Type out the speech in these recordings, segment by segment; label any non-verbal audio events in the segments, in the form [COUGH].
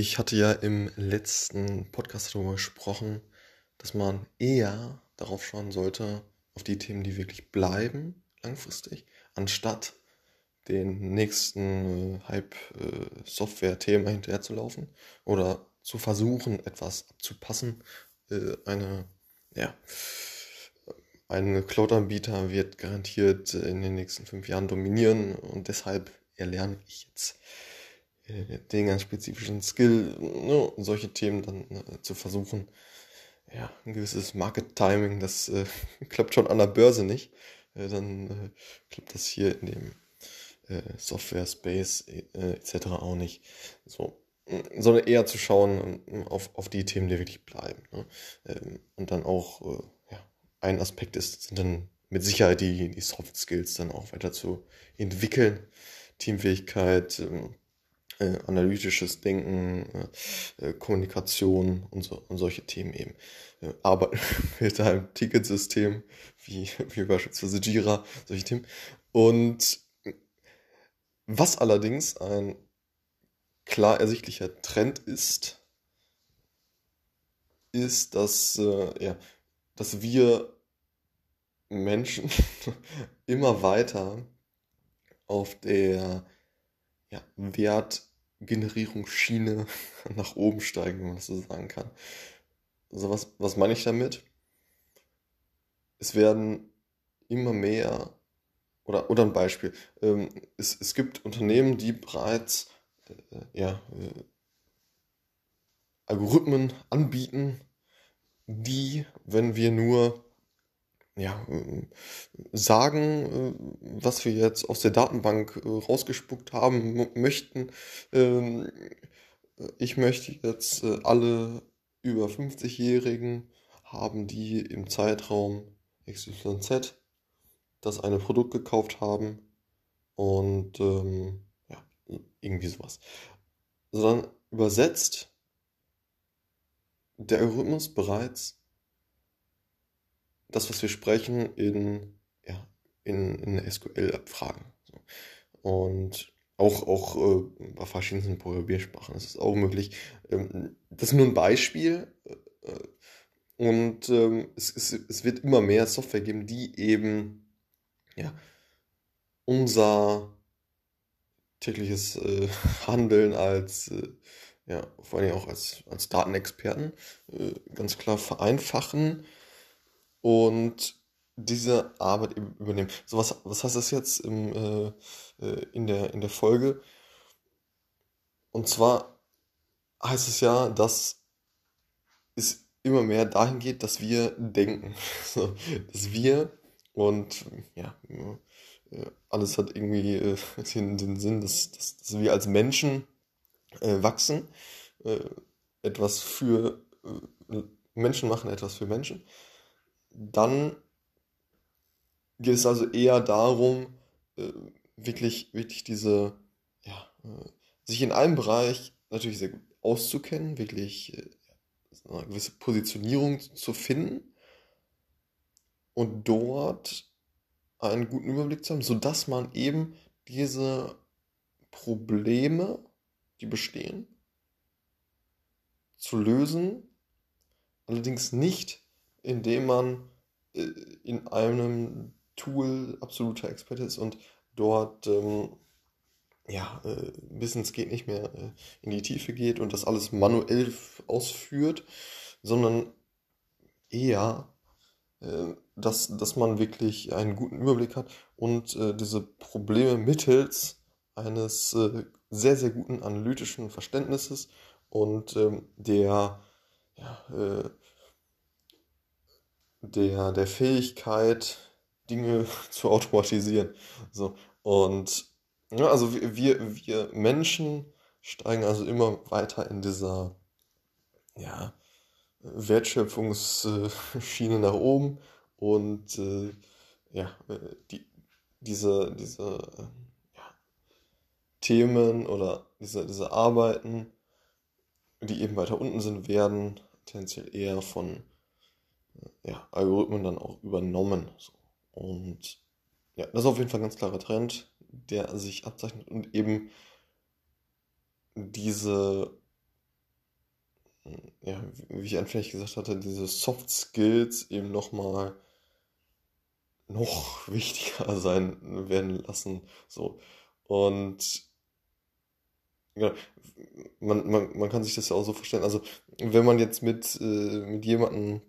Ich hatte ja im letzten Podcast darüber gesprochen, dass man eher darauf schauen sollte, auf die Themen, die wirklich bleiben, langfristig, anstatt den nächsten äh, Hype-Software-Thema hinterherzulaufen oder zu versuchen, etwas abzupassen. Äh, eine, ja, ein Cloud-Anbieter wird garantiert in den nächsten fünf Jahren dominieren und deshalb erlerne ich jetzt äh, spezifischen Skill, ne, solche Themen dann äh, zu versuchen. Ja, ein gewisses Market-Timing, das äh, [LAUGHS] klappt schon an der Börse nicht. Äh, dann äh, klappt das hier in dem äh, Software-Space etc. auch nicht. So, sondern eher zu schauen auf, auf die Themen, die wirklich bleiben. Ne? Ähm, und dann auch, ja, ein Aspekt ist, sind dann mit Sicherheit die, die Soft Skills dann auch weiter zu entwickeln. Teamfähigkeit, ähm, äh, analytisches Denken, äh, äh, Kommunikation und, so, und solche Themen eben. Äh, Arbeiten [LAUGHS] mit einem Ticketsystem, wie, wie beispielsweise Jira, solche Themen. Und was allerdings ein klar ersichtlicher Trend ist, ist, dass, äh, ja, dass wir Menschen [LAUGHS] immer weiter auf der ja, Wertgenerierungsschiene [LAUGHS] nach oben steigen, wenn man das so sagen kann. Also was, was meine ich damit? Es werden immer mehr, oder, oder ein Beispiel, ähm, es, es gibt Unternehmen, die bereits äh, ja, äh, Algorithmen anbieten, die, wenn wir nur ja, äh, sagen, äh, was wir jetzt aus der Datenbank äh, rausgespuckt haben möchten. Ähm, ich möchte jetzt alle über 50-Jährigen haben, die im Zeitraum XYZ das eine Produkt gekauft haben und ähm, ja, irgendwie sowas. Sondern übersetzt der Algorithmus bereits das, was wir sprechen, in, ja, in, in SQL-Abfragen. Und auch, auch äh, bei verschiedenen Programmiersprachen ist es auch möglich. Ähm, das ist nur ein Beispiel. Äh, und ähm, es, es, es wird immer mehr Software geben, die eben ja, unser tägliches äh, Handeln als, äh, ja, vor allem auch als, als Datenexperten äh, ganz klar vereinfachen und diese Arbeit übernehmen. So, was, was heißt das jetzt im, äh, äh, in, der, in der Folge? Und zwar heißt es ja, dass es immer mehr dahin geht, dass wir denken. [LAUGHS] Dass wir und ja, äh, alles hat irgendwie äh, [LAUGHS] den, den Sinn, dass, dass, dass wir als Menschen äh, wachsen, äh, etwas für Menschen machen, etwas für Menschen dann geht es also eher darum, äh, wirklich, wirklich diese, ja, äh, sich in einem Bereich natürlich sehr gut auszukennen, wirklich äh, eine gewisse Positionierung zu finden und dort einen guten Überblick zu haben, sodass man eben diese Probleme, die bestehen, zu lösen, allerdings nicht indem man äh, in einem Tool absoluter Experte ist und dort ähm, ja, äh, bis geht nicht mehr äh, in die Tiefe geht und das alles manuell ausführt, sondern eher, äh, dass, dass man wirklich einen guten Überblick hat und äh, diese Probleme mittels eines äh, sehr, sehr guten analytischen Verständnisses und ähm, der ja, der, der Fähigkeit, Dinge [LAUGHS] zu automatisieren. So, und ja, also wir, wir Menschen steigen also immer weiter in dieser ja, Wertschöpfungsschiene nach oben und äh, ja, die, diese, diese ja, Themen oder diese, diese Arbeiten, die eben weiter unten sind, werden tendenziell eher von ja, Algorithmen dann auch übernommen. So. Und ja, das ist auf jeden Fall ein ganz klarer Trend, der sich abzeichnet und eben diese ja, wie ich anfänglich gesagt hatte, diese Soft Skills eben nochmal noch [LAUGHS] wichtiger sein werden lassen. So. Und ja, man, man, man kann sich das ja auch so vorstellen. Also, wenn man jetzt mit, äh, mit jemandem,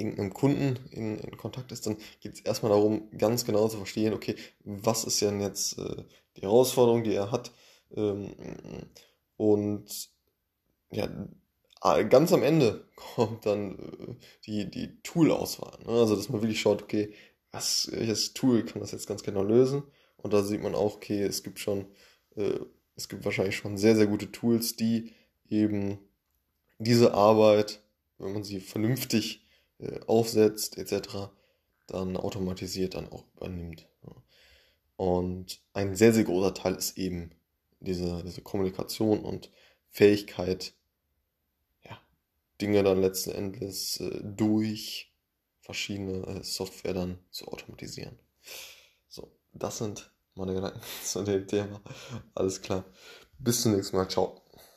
irgendeinem Kunden in, in Kontakt ist, dann geht es erstmal darum, ganz genau zu verstehen, okay, was ist denn jetzt äh, die Herausforderung, die er hat. Ähm, und ja, ganz am Ende [LAUGHS] kommt dann äh, die, die Tool-Auswahl. Ne? Also, dass man wirklich schaut, okay, was, welches Tool kann das jetzt ganz genau lösen? Und da sieht man auch, okay, es gibt schon, äh, es gibt wahrscheinlich schon sehr, sehr gute Tools, die eben diese Arbeit, wenn man sie vernünftig äh, aufsetzt, etc., dann automatisiert dann auch übernimmt. Und ein sehr, sehr großer Teil ist eben diese, diese Kommunikation und Fähigkeit, ja, Dinge dann letzten Endes äh, durch verschiedene äh, Software dann zu automatisieren. So, das sind meine Gedanken [LAUGHS] zu dem Thema. Alles klar. Bis zum nächsten Mal. Ciao.